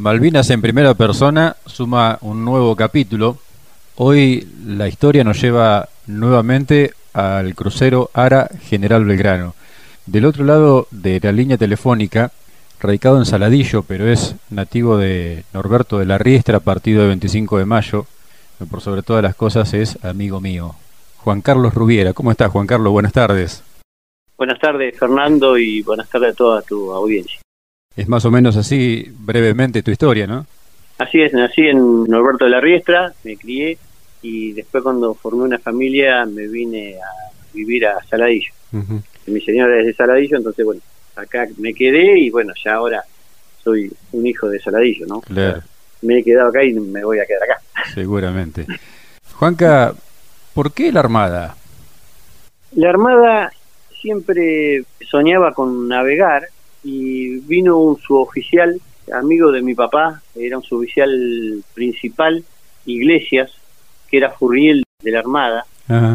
Malvinas en primera persona suma un nuevo capítulo. Hoy la historia nos lleva nuevamente al crucero Ara General Belgrano. Del otro lado de la línea telefónica, radicado en Saladillo, pero es nativo de Norberto de la Riestra, partido de 25 de mayo, por sobre todas las cosas es amigo mío. Juan Carlos Rubiera, ¿cómo estás Juan Carlos? Buenas tardes. Buenas tardes Fernando y buenas tardes a toda tu audiencia. Es más o menos así brevemente tu historia, ¿no? Así es, nací en Norberto de la Riestra, me crié y después cuando formé una familia me vine a vivir a Saladillo. Mi señora es de Saladillo, entonces bueno, acá me quedé y bueno, ya ahora soy un hijo de Saladillo, ¿no? Claro. Me he quedado acá y me voy a quedar acá. Seguramente. Juanca, ¿por qué la Armada? La Armada siempre soñaba con navegar y vino un suboficial, amigo de mi papá, era un suboficial principal, Iglesias, que era Furriel de la Armada,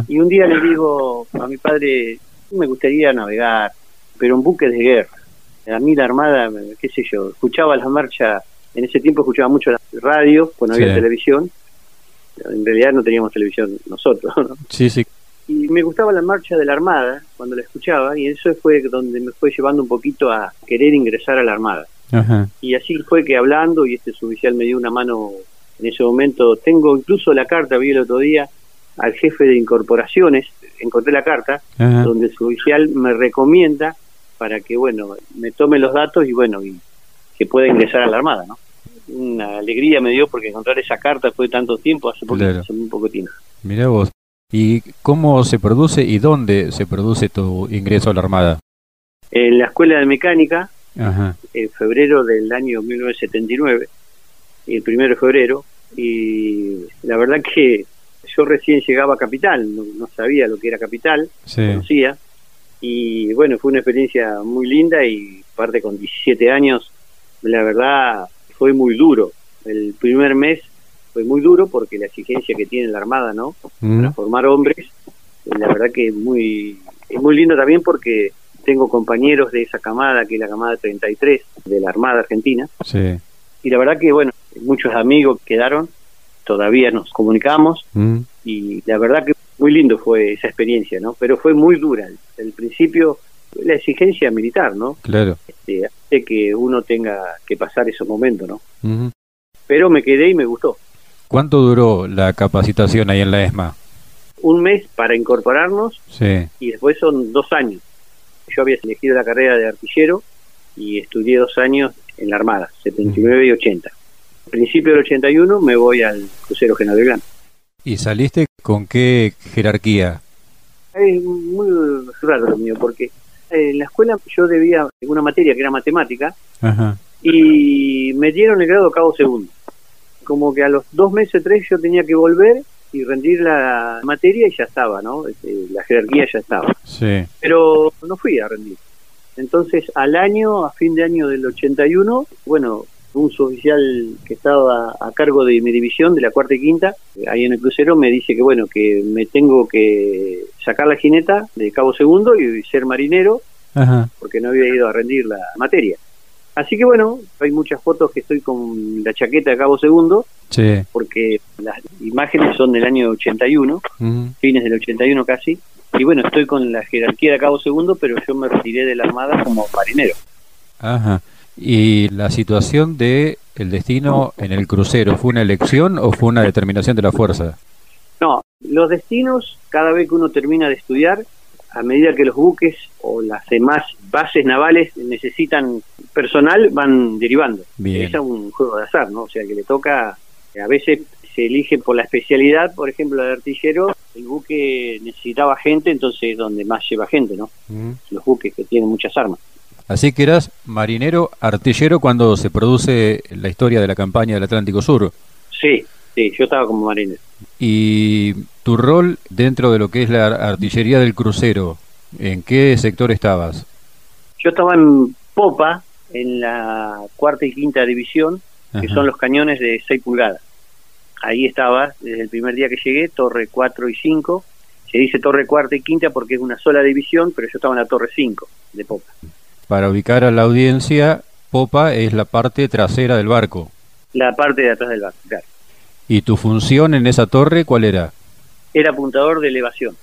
y un día le digo a mi padre, me gustaría navegar, pero en buques de guerra. A mí la Armada, qué sé yo, escuchaba las marchas, en ese tiempo escuchaba mucho la radio, cuando había televisión, en realidad no teníamos televisión nosotros, ¿no? Sí, sí y me gustaba la marcha de la Armada cuando la escuchaba y eso fue donde me fue llevando un poquito a querer ingresar a la Armada. Y así fue que hablando y este suboficial me dio una mano en ese momento. Tengo incluso la carta, vi el otro día al jefe de incorporaciones, encontré la carta donde el suboficial me recomienda para que, bueno, me tome los datos y, bueno, y que pueda ingresar a la Armada, ¿no? Una alegría me dio porque encontrar esa carta después de tanto tiempo, hace, poco, hace muy poco tiempo. Mira vos. ¿Y cómo se produce y dónde se produce tu ingreso a la Armada? En la Escuela de Mecánica, en febrero del año 1979, el primero de febrero, y la verdad que yo recién llegaba a Capital, no, sabía lo que era Capital, conocía, y bueno, fue una experiencia muy linda y parte con 17 años, la verdad fue muy duro. El primer mes fue muy duro porque la exigencia que tiene la Armada, ¿no? Para formar hombres, la verdad que es muy, es muy lindo también porque tengo compañeros de esa camada, que es la camada 33 de la Armada Argentina. Sí. Y la verdad que, bueno, muchos amigos quedaron, todavía nos comunicamos y la verdad que muy lindo fue esa experiencia, ¿no? Pero fue muy dura. El, principio, la exigencia militar, ¿no? Claro. Este, hace que uno tenga que pasar esos momentos, ¿no? Pero me quedé y me gustó. ¿Cuánto duró la capacitación ahí en la ESMA? Un mes para incorporarnos sí. y después son dos años. Yo había elegido la carrera de artillero y estudié dos años en la Armada, 79 y 80. Al principio del 81 me voy al crucero General Belgrano. ¿Y saliste con qué jerarquía? Es muy raro lo mío, porque en la escuela yo debía una materia que era matemática y me dieron el grado cabo segundo como que a los dos meses, tres, yo tenía que volver y rendir la materia y ya estaba, ¿no? Este, la jerarquía ya estaba. Sí. Pero no fui a rendir. Entonces, al año, a fin de año del 81, bueno, un suboficial que estaba a cargo de mi división, de la cuarta y quinta, ahí en el crucero, me dice que, bueno, que me tengo que sacar la jineta de cabo segundo y ser marinero, porque no había ido a rendir la materia. Así que bueno, hay muchas fotos que estoy con la chaqueta de cabo segundo, porque las imágenes son del año 81, fines del 81 casi, y bueno, estoy con la jerarquía de cabo segundo, pero yo me retiré de la Armada como marinero. Ajá. ¿Y la situación de el destino en el crucero fue una elección o fue una determinación de la fuerza? No, los destinos, cada vez que uno termina de estudiar, a medida que los buques o las demás bases navales necesitan personal, van derivando. Es un juego de azar, ¿no? O sea, que le toca, a veces se elige por la especialidad, por ejemplo, de artillero, el buque necesitaba gente, entonces donde más lleva gente, ¿no? Los buques que tienen muchas armas. Así que eras marinero, artillero cuando se produce la historia de la campaña del Atlántico Sur. Sí, sí, yo estaba como marinero. ¿Y tu rol dentro de lo que es la artillería del crucero, en qué sector estabas? Yo estaba en popa, en la cuarta y quinta división, que son los cañones de 6 pulgadas. Ahí estaba, desde el primer día que llegué, torre 4 y 5. Se dice torre cuarta y quinta porque es una sola división, pero yo estaba en la torre 5 de popa. Para ubicar a la audiencia, popa es la parte trasera del barco. La parte de atrás del barco, claro. ¿Y tu función en esa torre cuál era? Era apuntador de elevación.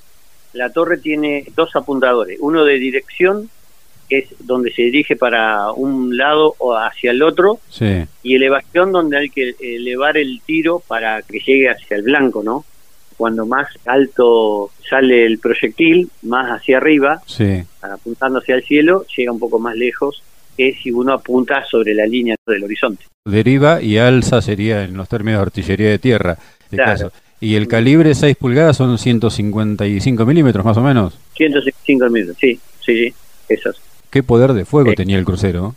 La torre tiene dos apuntadores, uno de dirección, que es donde se dirige para un lado o hacia el otro, y elevación donde hay que elevar el tiro para que llegue hacia el blanco, ¿no? Cuando más alto sale el proyectil, más hacia arriba, apuntando hacia el cielo, llega un poco más lejos que si uno apunta sobre la línea del horizonte. Deriva y alza sería en los términos de artillería de tierra. Caso. ¿Y el calibre 6 pulgadas son 155 milímetros más o menos? 155 milímetros, sí, sí, sí, esos. ¿Qué poder de fuego tenía el crucero?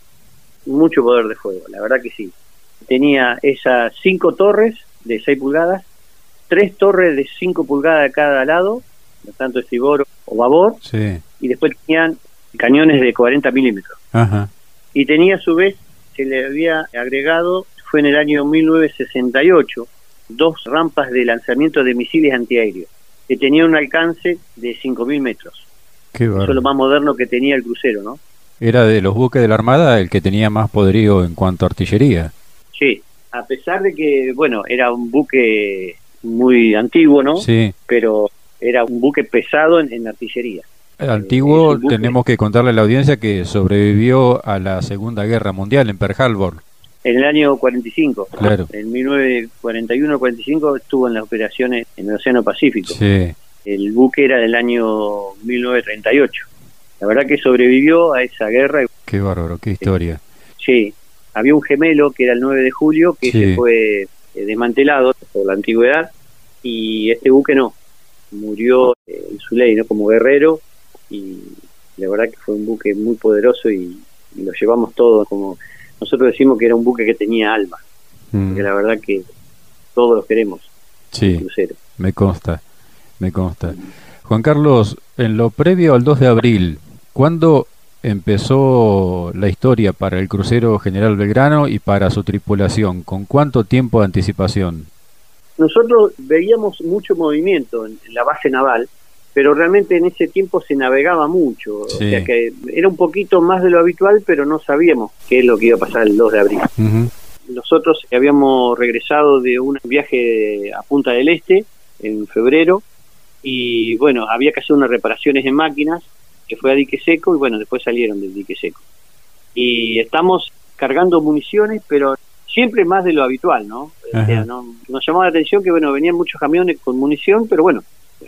Mucho poder de fuego, la verdad que sí. Tenía esas cinco torres de 6 pulgadas, tres torres de 5 pulgadas de cada lado, tanto estribor o babor, sí. y después tenían cañones de 40 milímetros. Ajá y tenía a su vez, se le había agregado, fue en el año 1968, dos rampas de lanzamiento de misiles antiaéreos, que tenían un alcance de 5.000 metros. Qué Eso es lo más moderno que tenía el crucero, ¿no? Era de los buques de la Armada el que tenía más poderío en cuanto a artillería. Sí, a pesar de que, bueno, era un buque muy antiguo, ¿no? Sí. Pero era un buque pesado en artillería. Antiguo, tenemos que contarle a la audiencia que sobrevivió a la Segunda Guerra Mundial en Pearl Harbor. En el año 45. Claro. En 1941-45 estuvo en las operaciones en el Océano Pacífico. Sí. El buque era del año 1938. La verdad que sobrevivió a esa guerra. Qué bárbaro, qué historia. Sí. Había un gemelo que era el 9 de julio que se fue eh, desmantelado por la antigüedad y este buque no. Murió eh, en su ley, ¿no? Como guerrero y la verdad que fue un buque muy poderoso y, lo llevamos todo como nosotros decimos que era un buque que tenía alma mm. que la verdad que todos lo queremos sí me consta me consta. Juan Carlos en lo previo al 2 de abril ¿cuándo empezó la historia para el crucero General Belgrano y para su tripulación con cuánto tiempo de anticipación nosotros veíamos mucho movimiento en la base naval pero realmente en ese tiempo se navegaba mucho, o sea que era un poquito más de lo habitual, pero no sabíamos qué es lo que iba a pasar el 2 de abril. Nosotros habíamos regresado de un viaje a Punta del Este en febrero y bueno, había que hacer unas reparaciones en máquinas, que fue a dique seco y bueno, después salieron del dique seco. Y estamos cargando municiones, pero siempre más de lo habitual, ¿no? O sea, ¿no? Nos llamó la atención que bueno, venían muchos camiones con munición, pero bueno,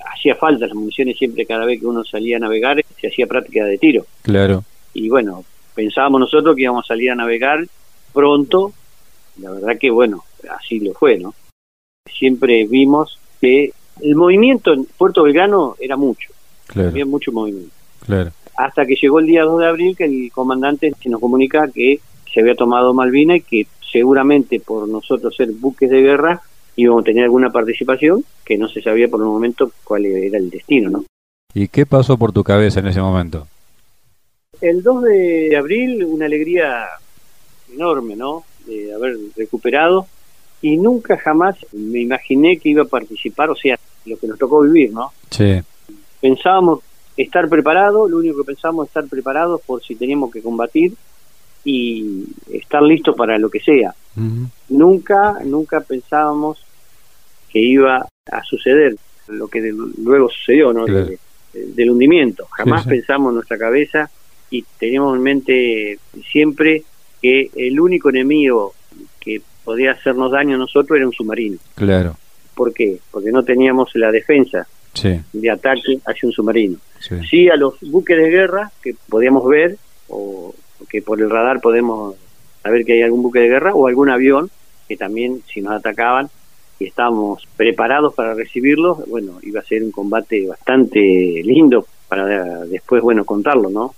hacía falta las municiones siempre cada vez que uno salía a navegar se hacía práctica de tiro. Claro. Y bueno pensábamos nosotros que íbamos a salir a navegar pronto la verdad que bueno así lo fue no siempre vimos que el movimiento en Puerto Belgrano era mucho había mucho movimiento. Claro. Hasta que llegó el día 2 de abril que el comandante se nos comunica que se había tomado Malvina y que seguramente por nosotros ser buques de guerra íbamos a tener alguna participación que no se sabía por el momento cuál era el destino, ¿no? ¿Y qué pasó por tu cabeza en ese momento? El 2 de abril, una alegría enorme, ¿no? De haber recuperado y nunca jamás me imaginé que iba a participar, o sea, lo que nos tocó vivir, ¿no? Sí. Pensábamos estar preparados, lo único que pensábamos es estar preparados por si teníamos que combatir y estar listos para lo que sea. Nunca, nunca pensábamos que iba a suceder lo que luego sucedió, ¿no? del hundimiento. Jamás pensamos en nuestra cabeza y teníamos en mente siempre que el único enemigo que podía hacernos daño a nosotros era un submarino. Claro. ¿Por qué? Porque no teníamos la defensa de ataque hacia un submarino. Sí. a los buques de guerra que podíamos ver o que por el radar podemos saber que hay algún buque de guerra o algún avión que también si nos atacaban y estábamos preparados para recibirlos, bueno, iba a ser un combate bastante lindo para después, bueno, contarlo, ¿no?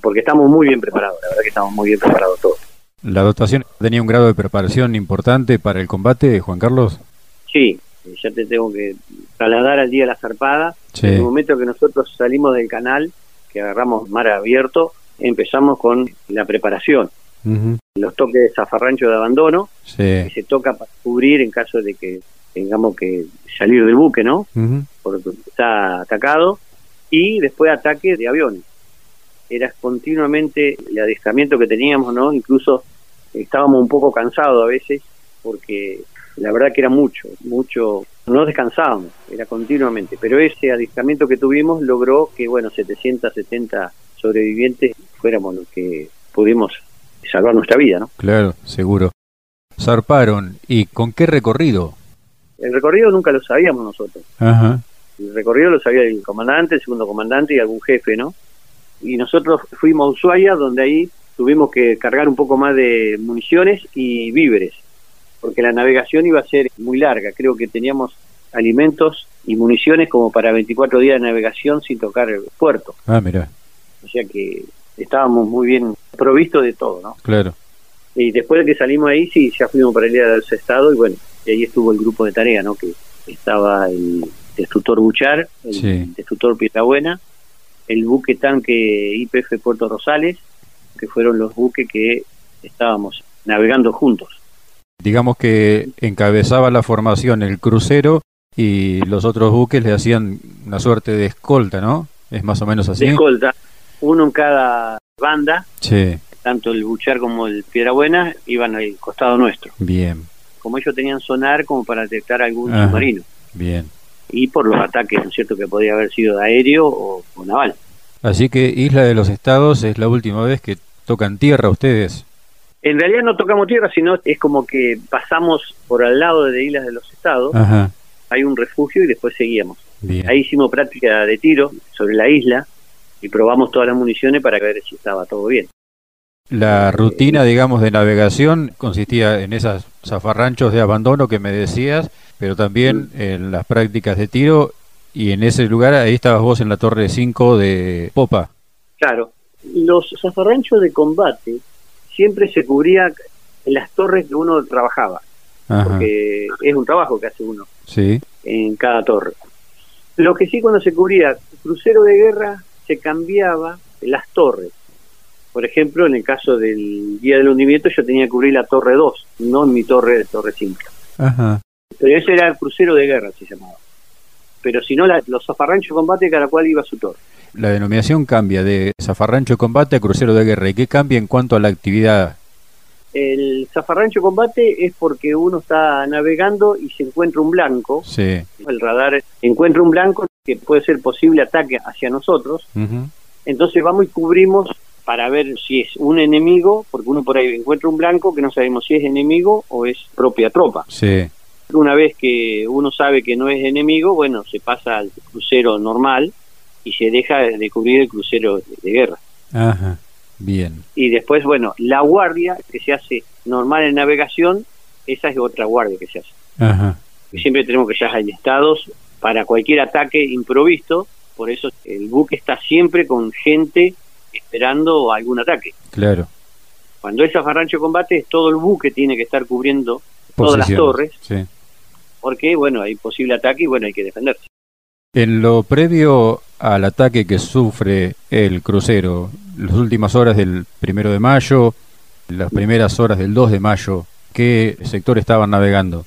Porque estamos muy bien preparados, la verdad que estamos muy bien preparados todos. ¿La dotación tenía un grado de preparación importante para el combate, Juan Carlos? Sí, ya te tengo que trasladar al día de la zarpada. En el momento que nosotros salimos del canal, que agarramos mar abierto, empezamos con la preparación los toques de zafarrancho de abandono, que se toca para cubrir en caso de que tengamos que salir del buque, ¿no? Porque está atacado, y después ataque de aviones. Era continuamente el adiestramiento que teníamos, ¿no? Incluso estábamos un poco cansados a veces porque la verdad que era mucho, mucho, no descansábamos, era continuamente, pero ese adiestramiento que tuvimos logró que, bueno, 770 sobrevivientes fuéramos los que pudimos salvar nuestra vida, ¿no? Claro, seguro. Zarparon, ¿y con qué recorrido? El recorrido nunca lo sabíamos nosotros. Ajá. El recorrido lo sabía el comandante, el segundo comandante y algún jefe, ¿no? Y nosotros fuimos a Ushuaia, donde ahí tuvimos que cargar un poco más de municiones y víveres, porque la navegación iba a ser muy larga. Creo que teníamos alimentos y municiones como para 24 días de navegación sin tocar el puerto. Ah, mira. O sea que estábamos muy bien provistos de todo, ¿no? Claro. Y después de que salimos ahí, sí, ya fuimos para el día del Estado y bueno, y ahí estuvo el grupo de tarea, ¿no? Que estaba el destructor Buchar, el destructor Pietrabuena, el buque tanque IPF Puerto Rosales, que fueron los buques que estábamos navegando juntos. Digamos que encabezaba la formación el crucero y los otros buques le hacían una suerte de escolta, ¿no? Es más o menos así. De escolta, uno en cada banda. Sí. Tanto el Buchar como el Piedrabuena iban al costado nuestro. Bien. Como ellos tenían sonar como para detectar algún submarino. Bien. Y por los ataques, ¿no es cierto?, que podía haber sido de aéreo o, o naval. Así que Isla de los Estados es la última vez que tocan tierra ustedes. En realidad no tocamos tierra, sino es como que pasamos por al lado de Islas de los Estados, Ajá. hay un refugio y después seguíamos. Bien. Ahí hicimos práctica de tiro sobre la isla y probamos todas las municiones para ver si estaba todo bien. La rutina, digamos, de navegación consistía en esos zafarranchos de abandono que me decías, pero también en las prácticas de tiro y en ese lugar ahí estabas vos en la torre 5 de Popa. Claro, los zafarranchos de combate siempre se cubría en las torres que uno trabajaba, Ajá. porque es un trabajo que hace uno Sí. en cada torre. Lo que sí cuando se cubría crucero de guerra se cambiaba las torres. Por ejemplo, en el caso del día del hundimiento yo tenía que cubrir la torre 2, no mi torre de torre 5. Ajá. Pero ese era el crucero de guerra, se llamaba. Pero si no, la- los zafarranchos de combate cada cual iba a su torre. La denominación cambia de zafarrancho de combate a crucero de guerra. ¿Y qué cambia en cuanto a la actividad? El zafarrancho de combate es porque uno está navegando y se encuentra un blanco. Sí. El radar encuentra un blanco que puede ser posible ataque hacia nosotros. Entonces vamos y cubrimos para ver si es un enemigo, porque uno por ahí encuentra un blanco que no sabemos si es enemigo o es propia tropa. Sí. Una vez que uno sabe que no es enemigo, bueno, se pasa al crucero normal y se deja de cubrir el crucero de guerra. Ajá. Bien. Y después, bueno, la guardia que se hace normal en navegación, esa es otra guardia que se hace. Ajá. Y siempre tenemos que estar estados para cualquier ataque improvisto, por eso el buque está siempre con gente esperando algún ataque. Claro. Cuando es zafarrancho de combate, todo el buque tiene que estar cubriendo todas las torres, Sí. porque, bueno, hay posible ataque y, bueno, hay que defenderse. En lo previo al ataque que sufre el crucero, las últimas horas del primero de mayo, las primeras horas del 2 de mayo, ¿qué sector estaban navegando?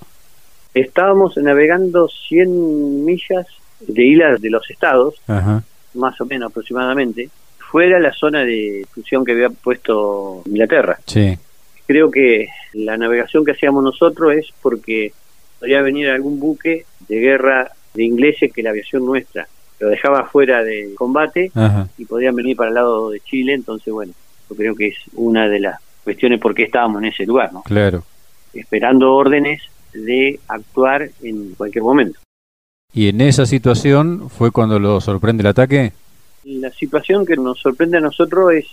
Estábamos navegando 100 millas de islas de los estados, Ajá. más o menos aproximadamente, fuera la zona de exclusión que había puesto Inglaterra. Sí. Creo que la navegación que hacíamos nosotros es porque podría venir algún buque de guerra de ingleses que la aviación nuestra lo dejaba fuera de combate Ajá. y podían venir para el lado de Chile, entonces bueno, yo creo que es una de las cuestiones por qué estábamos en ese lugar, ¿no? Claro. Esperando órdenes de actuar en cualquier momento. ¿Y en esa situación fue cuando lo sorprende el ataque? La situación que nos sorprende a nosotros es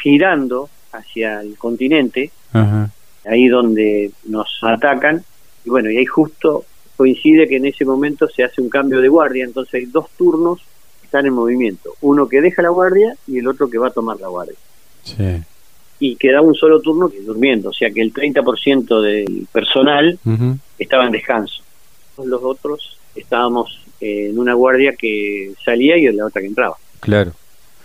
girando hacia el continente, Ajá. ahí donde nos atacan, y bueno, y ahí justo coincide que en ese momento se hace un cambio de guardia, entonces hay dos turnos que están en movimiento, uno que deja la guardia y el otro que va a tomar la guardia. Sí. Y queda un solo turno durmiendo, o sea que el 30% del personal estaba en descanso. Los otros estábamos en una guardia que salía y en la otra que entraba. Claro.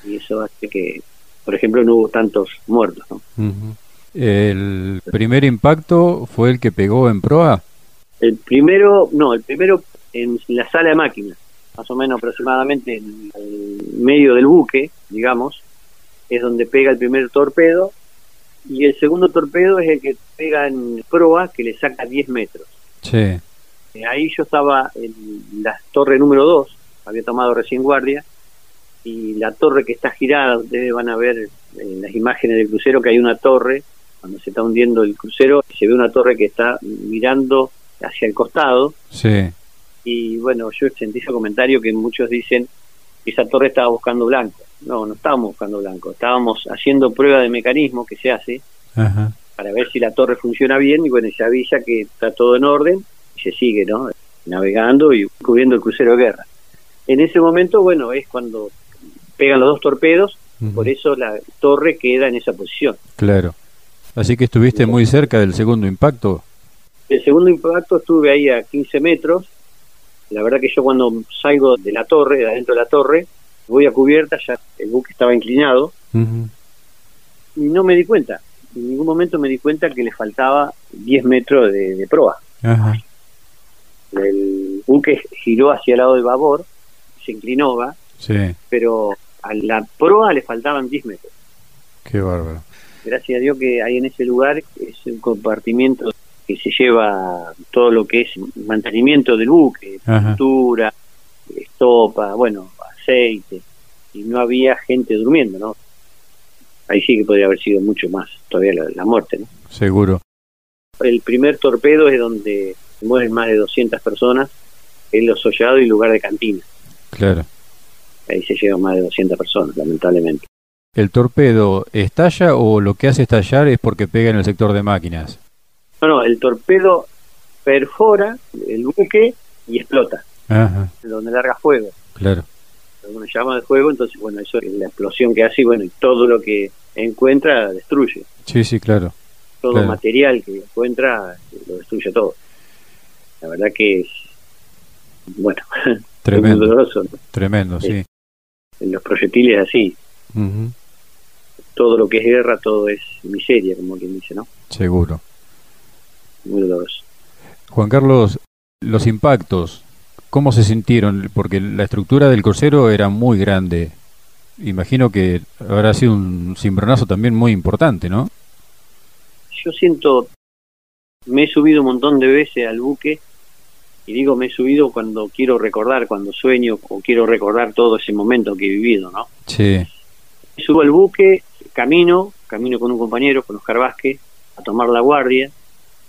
Y eso hace que, por ejemplo, no hubo tantos muertos. ¿no? El primer impacto fue el que pegó en proa. El primero, no, el primero en la sala de máquinas, más o menos aproximadamente en el medio del buque, digamos, es donde pega el primer torpedo y el segundo torpedo es el que pega en proa, que le saca 10 metros. Sí. Eh, ahí yo estaba en la torre número 2, había tomado recién guardia, y la torre que está girada, ustedes van a ver en las imágenes del crucero que hay una torre, cuando se está hundiendo el crucero, se ve una torre que está mirando hacia el costado. Sí. Y bueno, yo sentí ese comentario que muchos dicen que esa torre estaba buscando blanco. No, no estábamos buscando blanco, estábamos haciendo prueba de mecanismo que se hace para ver si la torre funciona bien y bueno, se avisa que está todo en orden y se sigue, ¿no? Navegando y cubriendo el crucero de guerra. En ese momento, bueno, es cuando pegan los dos torpedos, por eso la torre queda en esa posición. Claro. Así que estuviste muy cerca del segundo impacto. El segundo impacto estuve ahí a 15 metros. La verdad que yo cuando salgo de la torre, de adentro de la torre, voy a cubierta, ya el buque estaba inclinado, y no me di cuenta. En ningún momento me di cuenta que le faltaba 10 metros de, proa. El buque giró hacia el lado del babor, se inclinó, ¿va? Sí. pero a la proa le faltaban 10 metros. Qué bárbaro. Gracias a Dios que hay en ese lugar es un compartimiento que se lleva todo lo que es mantenimiento del buque, pintura, estopa, bueno, aceite, y no había gente durmiendo, ¿no? Ahí sí que podría haber sido mucho más todavía la, muerte, ¿no? Seguro. El primer torpedo es donde mueren más de 200 personas, en los sollados y lugar de cantina. Claro ahí se llevan más de 200 personas, lamentablemente. ¿El torpedo estalla o lo que hace estallar es porque pega en el sector de máquinas? No, no, el torpedo perfora el buque y explota, Ajá. donde larga fuego. Claro. Una llama de fuego, entonces, bueno, eso es la explosión que hace y, bueno, y todo lo que encuentra destruye. Sí, sí, claro. Todo material que encuentra lo destruye todo. La verdad que es, bueno, tremendo. doloroso, Tremendo, sí en los proyectiles así. Todo lo que es guerra, todo es miseria, como quien dice, ¿no? Seguro. Muy doloroso. Juan Carlos, los impactos, ¿cómo se sintieron? Porque la estructura del crucero era muy grande. Imagino que habrá sido un cimbronazo también muy importante, ¿no? Yo siento, me he subido un montón de veces al buque y digo me he subido cuando quiero recordar, cuando sueño o quiero recordar todo ese momento que he vivido, ¿no? Sí. Subo al buque, camino, camino con un compañero, con Oscar Vázquez, a tomar la guardia,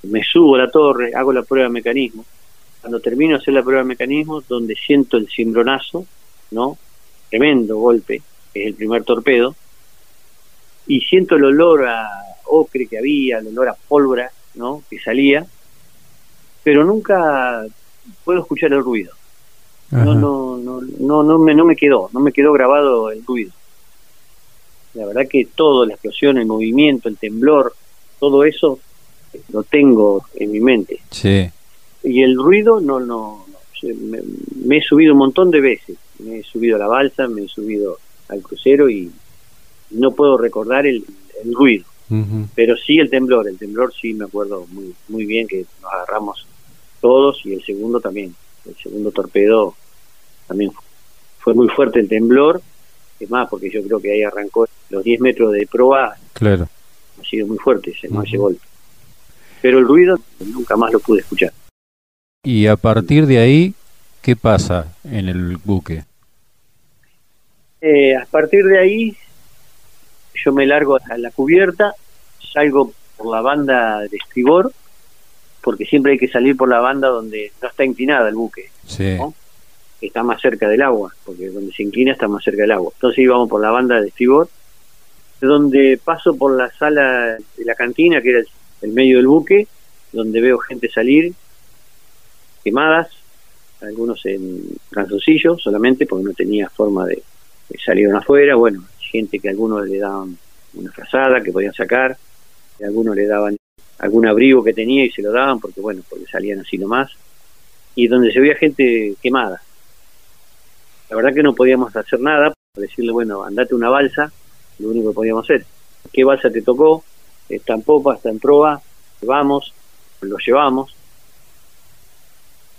me subo a la torre, hago la prueba de mecanismo. Cuando termino de hacer la prueba de mecanismo, donde siento el cimbronazo, ¿no? Tremendo golpe, es el primer torpedo, y siento el olor a ocre que había, el olor a pólvora, ¿no? Que salía, pero nunca puedo escuchar el ruido. No, no, no, no, no me, no me quedó, no me quedó grabado el ruido. La verdad que todo, la explosión, el movimiento, el temblor, todo eso lo tengo en mi mente. Sí. Y el ruido no, no, me, he subido un montón de veces. Me he subido a la balsa, me he subido al crucero y no puedo recordar el, ruido. Pero sí el temblor, el temblor sí me acuerdo muy, muy bien que nos agarramos todos y el segundo también. El segundo torpedo también fue muy fuerte el temblor, es más, porque yo creo que ahí arrancó los 10 metros de proa. Claro. Ha sido muy fuerte ese, ese golpe. Pero el ruido nunca más lo pude escuchar. Y a partir de ahí, ¿qué pasa en el buque? Eh, a partir de ahí, yo me largo a la cubierta, salgo por la banda de estribor porque siempre hay que salir por la banda donde no está inclinada el buque, está más cerca del agua, porque donde se inclina está más cerca del agua. Entonces íbamos por la banda de estribor, donde paso por la sala de la cantina, que era el, medio del buque, donde veo gente salir quemadas, algunos en calzoncillos solamente, porque no tenía forma de, salir afuera, bueno, gente que algunos le daban una frazada que podían sacar, algunos le daban algún abrigo que tenía y se lo daban porque bueno, porque salían así nomás, y donde se veía gente quemada. La verdad que no podíamos hacer nada, decirle, bueno, andate una balsa, lo único que podíamos hacer. ¿Qué balsa te tocó? Está en popa, está en proa, vamos, lo llevamos.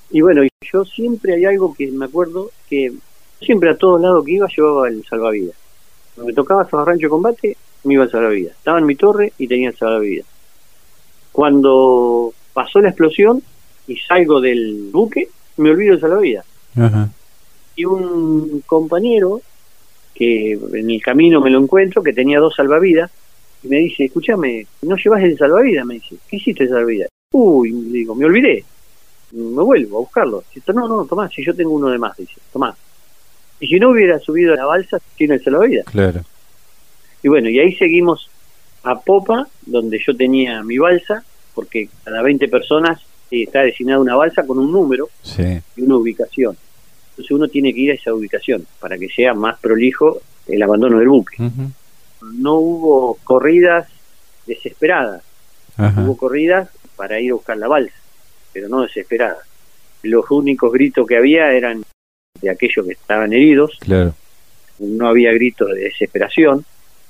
Y bueno, yo siempre hay algo que me acuerdo, que siempre a todos lados que iba llevaba el salvavidas. Cuando me tocaba rancho de combate, me iba la vida. Estaba en mi torre y tenía el salvavidas. Cuando pasó la explosión y salgo del buque, me olvido el salvavidas. Y un compañero que en el camino me lo encuentro, que tenía dos salvavidas, y me dice, escúchame, ¿no llevas el salvavidas? Me dice, ¿qué hiciste el salvavidas? Uy, digo, me olvidé, me vuelvo a buscarlo. Dice, no, no, Tomás, si yo tengo uno de más, dice, Tomás. Y si no hubiera subido a la balsa, tiene el salvavidas. Claro. Y bueno, y ahí seguimos a popa, donde yo tenía mi balsa, porque cada 20 personas eh, está designada una balsa con un número y una ubicación. Entonces uno tiene que ir a esa ubicación para que sea más prolijo el abandono del buque. No hubo corridas desesperadas, hubo corridas para ir a buscar la balsa, pero no desesperadas. Los únicos gritos que había eran de aquellos que estaban heridos, claro. no había gritos de desesperación,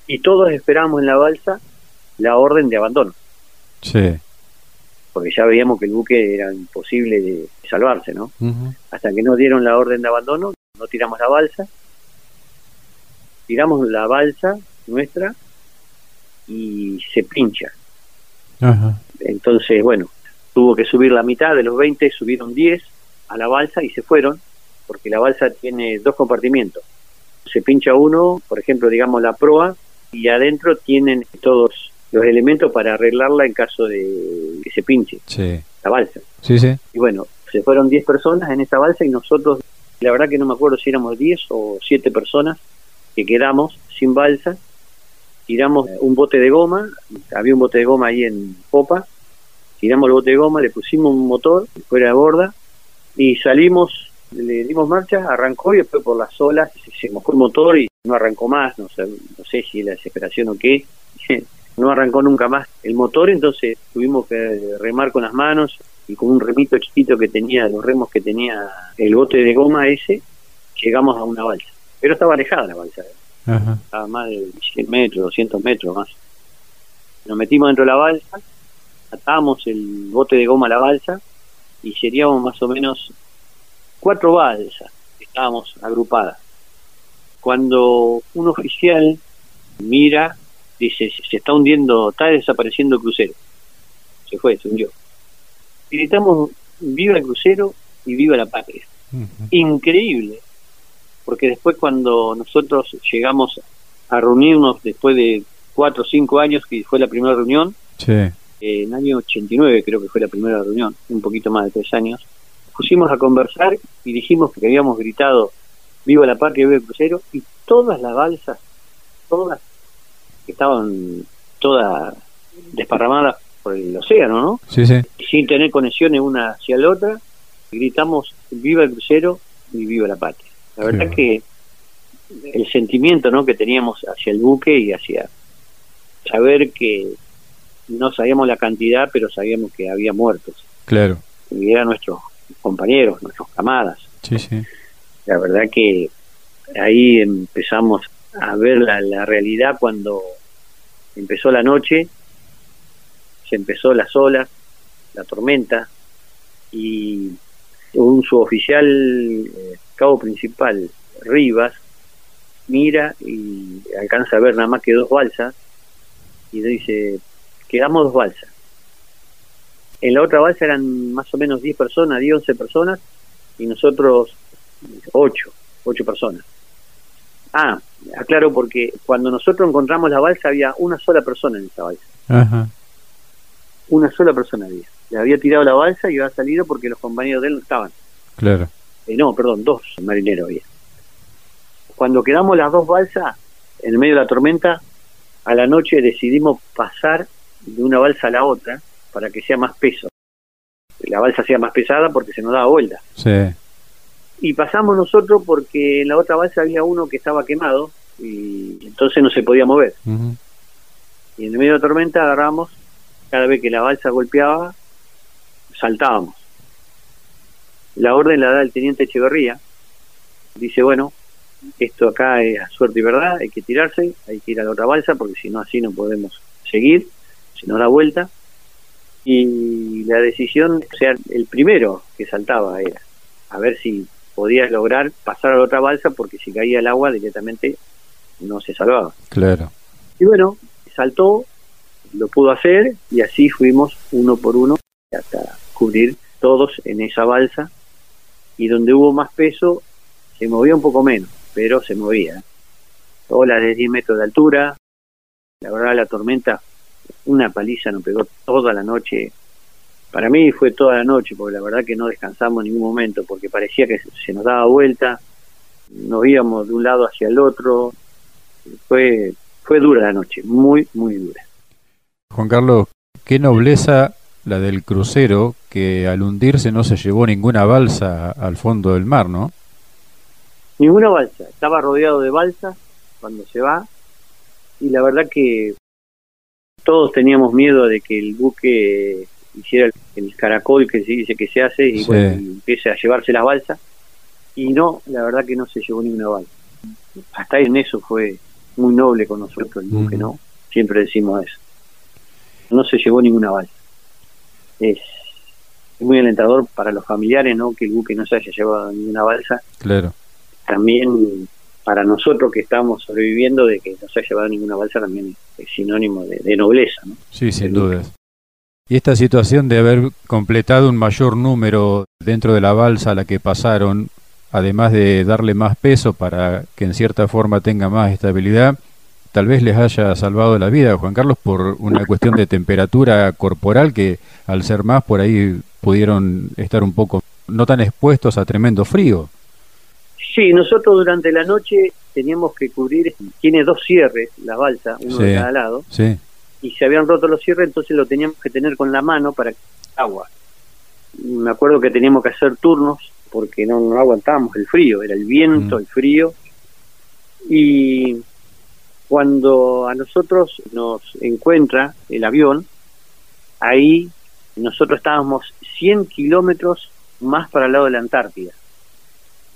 y todos esperábamos en la balsa la orden de abandono. Sí. Porque ya veíamos que el buque era imposible de salvarse, ¿no? Hasta que nos dieron la orden de abandono, no tiramos la balsa, tiramos la balsa nuestra y se pincha. Entonces, bueno, tuvo que subir la mitad de los 20, subieron 10 a la balsa y se fueron, porque la balsa tiene dos compartimientos. Se pincha uno, por ejemplo, digamos la proa, y adentro tienen todos los elementos para arreglarla en caso de que se pinche la balsa. Sí, sí. Y bueno, se fueron 10 personas en esa balsa y nosotros, la verdad que no me acuerdo si éramos 10 o 7 personas que quedamos sin balsa, tiramos un bote de goma, había un bote de goma ahí en popa, tiramos el bote de goma, le pusimos un motor fuera de borda y salimos, le dimos marcha, arrancó y después por las olas se mojó el motor y no arrancó más, no sé, no sé si la desesperación o qué, no arrancó nunca más el motor, entonces tuvimos que remar con las manos y con un remito chiquito que tenía, los remos que tenía el bote de goma ese, llegamos a una balsa. Pero estaba alejada la balsa, estaba más de 100 metros, 200 metros más. Nos metimos dentro de la balsa, atamos el bote de goma a la balsa y seríamos más o menos cuatro balsas, estábamos agrupadas cuando un oficial mira, dice, se está hundiendo, está desapareciendo el crucero. Se fue, se hundió. Gritamos, viva el crucero y viva la patria. Increíble, porque después cuando nosotros llegamos a reunirnos después de cuatro o cinco años, que fue la primera reunión, en el año 89 creo que fue la primera reunión, un poquito más de tres años, pusimos a conversar y dijimos que habíamos gritado Viva la Patria, viva el crucero, y todas las balsas, todas, que estaban todas desparramadas por el océano, ¿no? Sí, sí. Sin tener conexiones una hacia la otra, gritamos viva el crucero y viva la patria. La verdad que el sentimiento ¿no? que teníamos hacia el buque y hacia saber que no sabíamos la cantidad, pero sabíamos que había muertos. Claro. Y eran nuestros compañeros, nuestros camadas. Sí, sí la verdad que ahí empezamos a ver la, realidad cuando empezó la noche, se empezó las olas, la tormenta y un suboficial, eh, cabo principal, Rivas, mira y alcanza a ver nada más que dos balsas y dice, quedamos dos balsas. En la otra balsa eran más o menos 10 personas, 10, 11 personas y nosotros ocho, ocho personas. Ah, aclaro porque cuando nosotros encontramos la balsa había una sola persona en esa balsa. Una sola persona había. Le había tirado la balsa y había salido porque los compañeros de él no estaban. Claro. Eh, no, perdón, dos marineros había. Cuando quedamos las dos balsas en medio de la tormenta, a la noche decidimos pasar de una balsa a la otra para que sea más peso. La balsa sea más pesada porque se nos daba vuelta. Sí y pasamos nosotros porque en la otra balsa había uno que estaba quemado y entonces no se podía mover. Y en medio de la tormenta agarramos, cada vez que la balsa golpeaba, saltábamos. La orden la da el teniente Echeverría. Dice, bueno, esto acá es suerte y verdad, hay que tirarse, hay que ir a la otra balsa porque si no así no podemos seguir, si no da vuelta. Y la decisión, o sea, el primero que saltaba era a ver si podías lograr pasar a la otra balsa porque si caía el agua directamente no se salvaba. Claro. Y bueno, saltó, lo pudo hacer y así fuimos uno por uno hasta cubrir todos en esa balsa y donde hubo más peso se movía un poco menos, pero se movía. Olas de 10 metros de altura, la verdad la tormenta, una paliza nos pegó toda la noche. Para mí fue toda la noche, porque la verdad que no descansamos en ningún momento, porque parecía que se nos daba vuelta, nos íbamos de un lado hacia el otro. Fue, fue dura la noche, muy, muy dura. Juan Carlos, qué nobleza la del crucero que al hundirse no se llevó ninguna balsa al fondo del mar, ¿no? Ninguna balsa, estaba rodeado de balsas cuando se va y la verdad que todos teníamos miedo de que el buque hiciera el, caracol que se dice que se hace y, empiece a llevarse las balsas y no, la verdad que no se llevó ninguna balsa. Hasta en eso fue muy noble con nosotros el buque, ¿no? Siempre decimos eso. No se llevó ninguna balsa es muy alentador para los familiares, ¿no? Que el buque no se haya llevado ninguna balsa. Claro. También para nosotros que estamos sobreviviendo de que no se haya llevado ninguna balsa también es sinónimo de, nobleza, ¿no? Sí, sin dudas. Y esta situación de haber completado un mayor número dentro de la balsa a la que pasaron, además de darle más peso para que en cierta forma tenga más estabilidad, tal vez les haya salvado la vida, Juan Carlos, por una cuestión de temperatura corporal que al ser más por ahí pudieron estar un poco no tan expuestos a tremendo frío. Sí, nosotros durante la noche teníamos que cubrir, tiene dos cierres la balsa, uno de cada lado, sí. y se habían roto los cierres, entonces lo teníamos que tener con la mano para agua. Me acuerdo que teníamos que hacer turnos porque no, no aguantábamos el frío, era el viento, mm. el frío, y cuando a nosotros nos encuentra el avión, ahí nosotros estábamos 100 kilómetros más para el lado de la Antártida,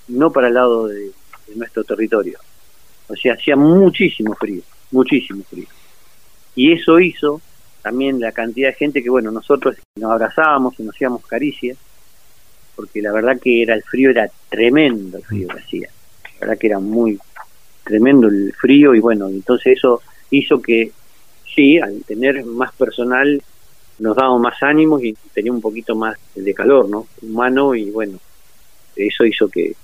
no para el lado de, nuestro territorio. O sea, hacía muchísimo frío, muchísimo frío. Y eso hizo también la cantidad de gente que, bueno, nosotros nos abrazábamos y nos hacíamos caricias, porque la verdad que era el frío, era tremendo el frío que hacía. La verdad que era muy, tremendo el frío y bueno, entonces eso hizo que sí, al tener más personal nos daba más ánimos y tenía un poquito más de calor, ¿no? Humano y bueno, eso hizo que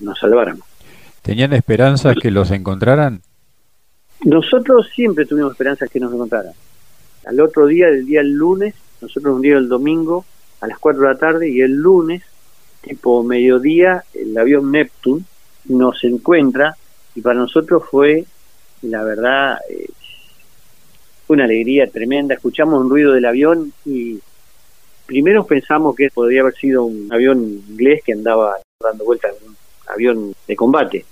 nos salváramos. ¿Tenían esperanzas que los encontraran? Nosotros siempre tuvimos esperanzas que nos encontraran. Al otro día, el día lunes, nosotros un día el domingo a las 4 de la tarde y el lunes, tipo mediodía, el avión Neptune nos encuentra y para nosotros fue, la verdad, eh, una alegría tremenda. Escuchamos un ruido del avión y primero pensamos que podría haber sido un avión inglés que andaba dando vueltas, un avión de combate.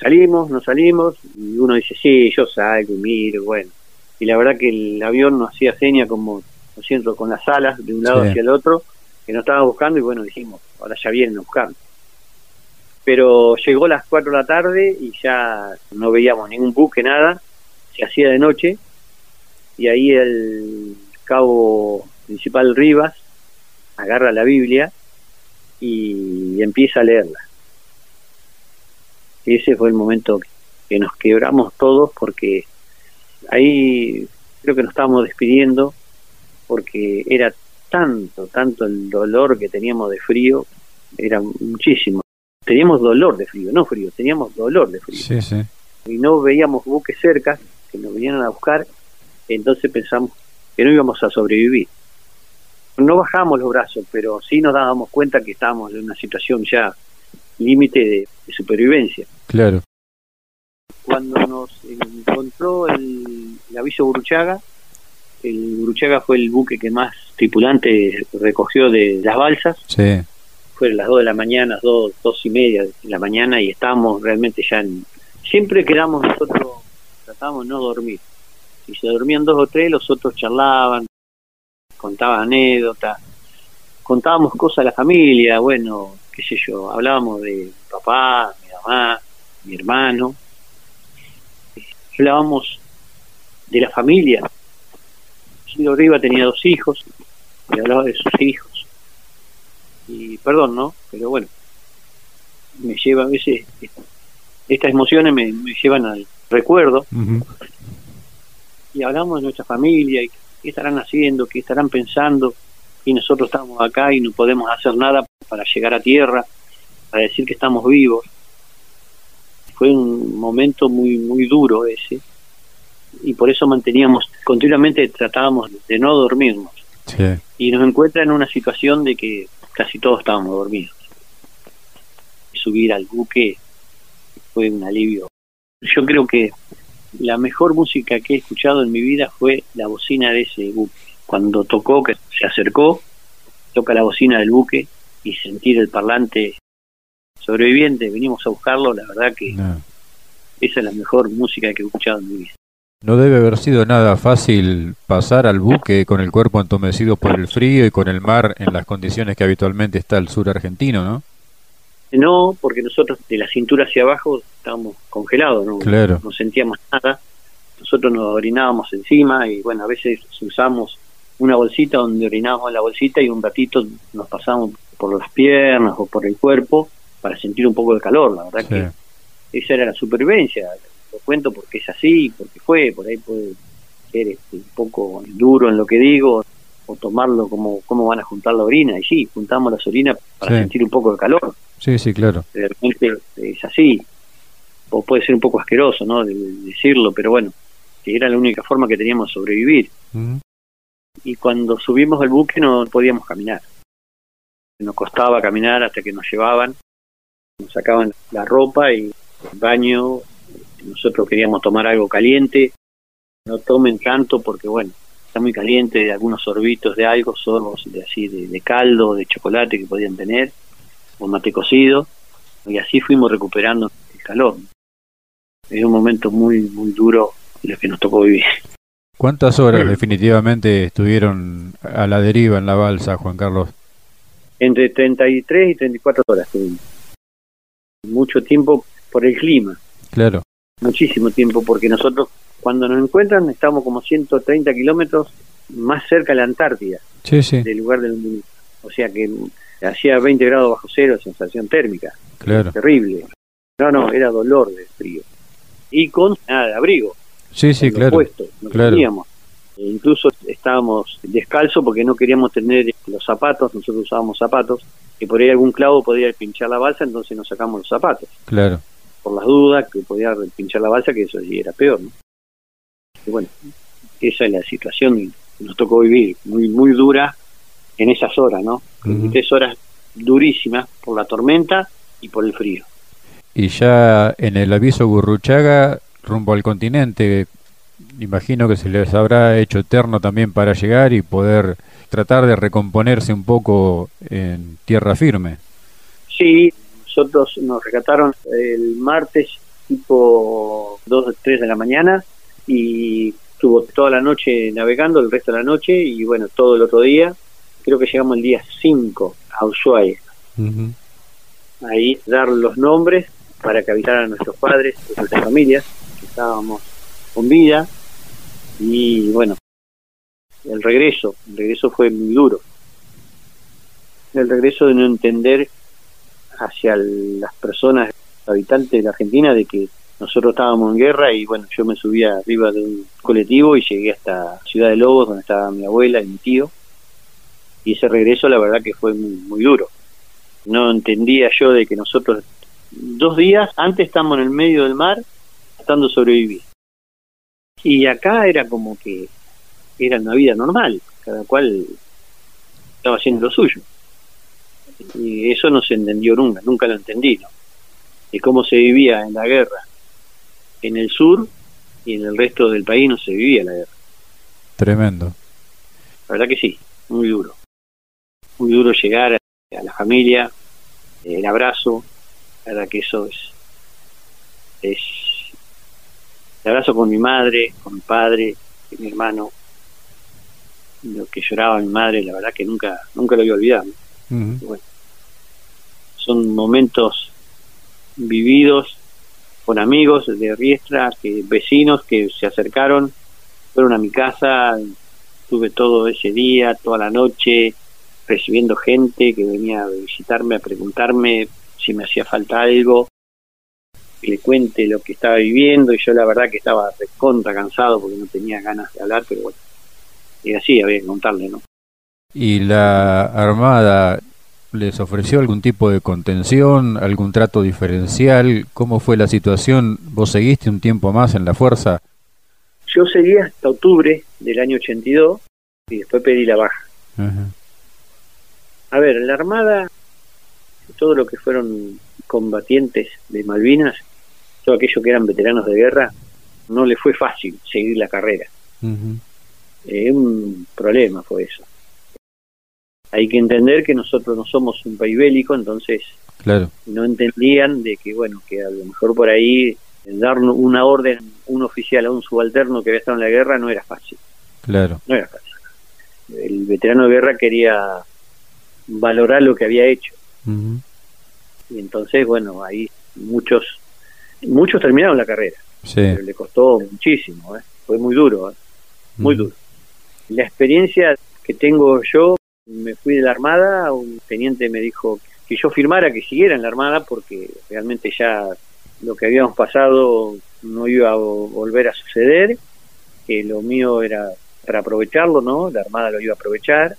Salimos, nos salimos, y uno dice, sí, yo salgo y miro, bueno. Y la verdad que el avión nos hacía seña como, lo siento, con las alas de un lado hacia el otro, que nos estaba buscando y bueno, dijimos, ahora ya vienen a buscarnos pero llegó a las 4 de la tarde y ya no veíamos ningún buque, nada, se hacía de noche y ahí el cabo principal Rivas agarra la Biblia y empieza a leerla. Y ese fue el momento que nos quebramos todos porque ahí creo que nos estábamos despidiendo porque era tanto, tanto el dolor que teníamos de frío, era muchísimo teníamos dolor de frío, no frío, teníamos dolor de frío. Sí, sí. Y no veíamos buques cerca que nos vinieran a buscar, entonces pensamos que no íbamos a sobrevivir. No bajamos los brazos, pero sí nos dábamos cuenta que estábamos en una situación ya límite de, supervivencia. Claro. Cuando nos encontró el, el aviso Buruchaga, el Buruchaga fue el buque que más tripulantes recogió de las balsas. Sí fue las 2 de la mañana, dos, dos y media de la mañana y estábamos realmente ya en... Siempre quedamos nosotros, tratábamos de no dormir. Si se dormían dos o tres, los otros charlaban, contaban anécdotas, contábamos cosas a la familia, bueno, qué sé yo, hablábamos de mi papá, mi mamá, mi hermano, hablábamos de la familia. Silvio Riva tenía dos hijos, y hablaba de sus hijos y perdón, ¿no? Pero bueno, me lleva a veces, estas emociones me, llevan al, recuerdo. Y hablamos de nuestra familia, y qué estarán haciendo, qué estarán pensando, y nosotros estamos acá y no podemos hacer nada para llegar a tierra, para decir que estamos vivos. Fue un momento muy, muy duro ese, y por eso manteníamos, continuamente tratábamos de no dormirnos. Y nos encuentra en una situación de que casi todos estábamos dormidos. Subir al buque fue un alivio. Yo creo que la mejor música que he escuchado en mi vida fue la bocina de ese buque. Cuando tocó, que se acercó, toca la bocina del buque y sentir el parlante sobreviviente, venimos a buscarlo, la verdad que esa es la mejor música que he escuchado en mi vida. No debe haber sido nada fácil pasar al buque con el cuerpo entomecido por el frío y con el mar en las condiciones que habitualmente está el sur argentino, ¿no? No, porque nosotros de la cintura hacia abajo estábamos congelados, no, no sentíamos nada. Nosotros nos orinábamos encima y bueno, a veces usamos una bolsita donde orinábamos en la bolsita y un ratito nos pasamos por las piernas o por el cuerpo para sentir un poco de calor, la verdad que esa era la supervivencia. Lo cuento porque es así, porque fue, por ahí puede ser este, un poco duro en lo que digo, o tomarlo como cómo van a juntar la orina. Y sí, juntamos las orinas para sentir un poco de calor. Sí, sí, claro. Realmente es así. O puede ser un poco asqueroso, ¿no? De, decirlo, pero bueno, que era la única forma que teníamos de sobrevivir. Y cuando subimos al buque no podíamos caminar. Nos costaba caminar hasta que nos llevaban, nos sacaban la ropa y el baño. Nosotros queríamos tomar algo caliente. No tomen tanto porque, bueno, está muy caliente, de algunos sorbitos de algo, sorbos de así de, de caldo, de chocolate que podían tener con mate cocido, y así fuimos recuperando el calor. Es un momento muy, muy duro lo que nos tocó vivir. ¿Cuántas horas definitivamente estuvieron a la deriva en la balsa, Juan Carlos? Entre 33 y 34 horas estuvimos. Mucho tiempo por el clima. Claro. Muchísimo tiempo, porque nosotros cuando nos encuentran estamos como 130 kilómetros más cerca de la Antártida, sí, sí. del lugar del mundo. O sea que hacía 20 grados bajo cero, sensación térmica. Claro. Terrible. No, no, era dolor de frío. Y con nada de abrigo. Sí, sí, claro. Puesto, no teníamos. E incluso estábamos descalzos porque no queríamos tener los zapatos, nosotros usábamos zapatos, que por ahí algún clavo podía pinchar la balsa, entonces nos sacamos los zapatos. Claro. Por las dudas que podía pinchar la balsa, que eso sí era peor, ¿no? Y bueno, esa es la situación que nos tocó vivir, muy, muy dura en esas horas, ¿no? Tres horas durísimas por la tormenta y por el frío. Y ya en el aviso Gurruchaga, rumbo al continente, imagino que se les habrá hecho eterno también para llegar y poder tratar de recomponerse un poco en tierra firme. Sí, nosotros nos rescataron el martes tipo 2 3 de la mañana y estuvo toda la noche navegando, el resto de la noche y bueno, todo el otro día creo que llegamos el día 5 a Ushuaia. Ahí dar los nombres para que avisaran a nuestros padres, a nuestras familias, que estábamos con vida. Y bueno, el regreso, el regreso fue muy duro. El regreso de no entender hacia las personas habitantes de la Argentina de que nosotros estábamos en guerra y bueno, yo me subía arriba de un colectivo y llegué hasta Ciudad de Lobos, donde estaba mi abuela y mi tío, y ese regreso la verdad que fue muy, duro. No entendía yo de que nosotros dos días antes estamos en el medio del mar tratando de sobrevivir. Y acá era como que era una vida normal, cada cual estaba haciendo lo suyo. Y eso no se entendió nunca, nunca lo entendí, ¿no? De cómo se vivía en la guerra en el sur y en el resto del país no se vivía la guerra. Tremendo. La verdad que sí, muy duro muy duro llegar a, la familia, el abrazo, la verdad que eso es, es el abrazo con mi madre, con mi padre, con mi hermano, lo que lloraba mi madre, la verdad que nunca, nunca lo voy a olvidar. son momentos vividos con amigos de Riestra, que, vecinos que se acercaron, fueron a mi casa, tuve todo ese día, toda la noche, recibiendo gente que venía a visitarme, a preguntarme si me hacía falta algo. le cuente lo que estaba viviendo y yo la verdad que estaba contra cansado porque no tenía ganas de hablar, pero bueno, y así, había que contarle, ¿no? ¿Y la Armada les ofreció algún tipo de contención, algún trato diferencial? ¿Cómo fue la situación? ¿Vos seguiste un tiempo más en la fuerza? Yo seguí hasta octubre del año 82 y después pedí la baja. A ver, la Armada, todo lo que fueron combatientes de Malvinas, todo aquello que eran veteranos de guerra, no le fue fácil seguir la carrera. Eh, un problema fue eso. Hay que entender que nosotros no somos un país bélico, entonces claro. no entendían de que, bueno, que a lo mejor por ahí dar una orden, un oficial a un subalterno que había estado en la guerra no era fácil. Claro. No era fácil. El veterano de guerra quería valorar lo que había hecho. Y entonces, bueno, ahí muchos muchos terminaron la carrera. Pero le costó muchísimo, ¿eh? fue muy duro, ¿eh? muy duro. La experiencia que tengo yo, me fui de la Armada, un teniente me dijo que yo firmara que siguiera en la Armada porque realmente ya lo que habíamos pasado no iba a volver a suceder, que lo mío era para aprovecharlo, ¿no? La Armada lo iba a aprovechar,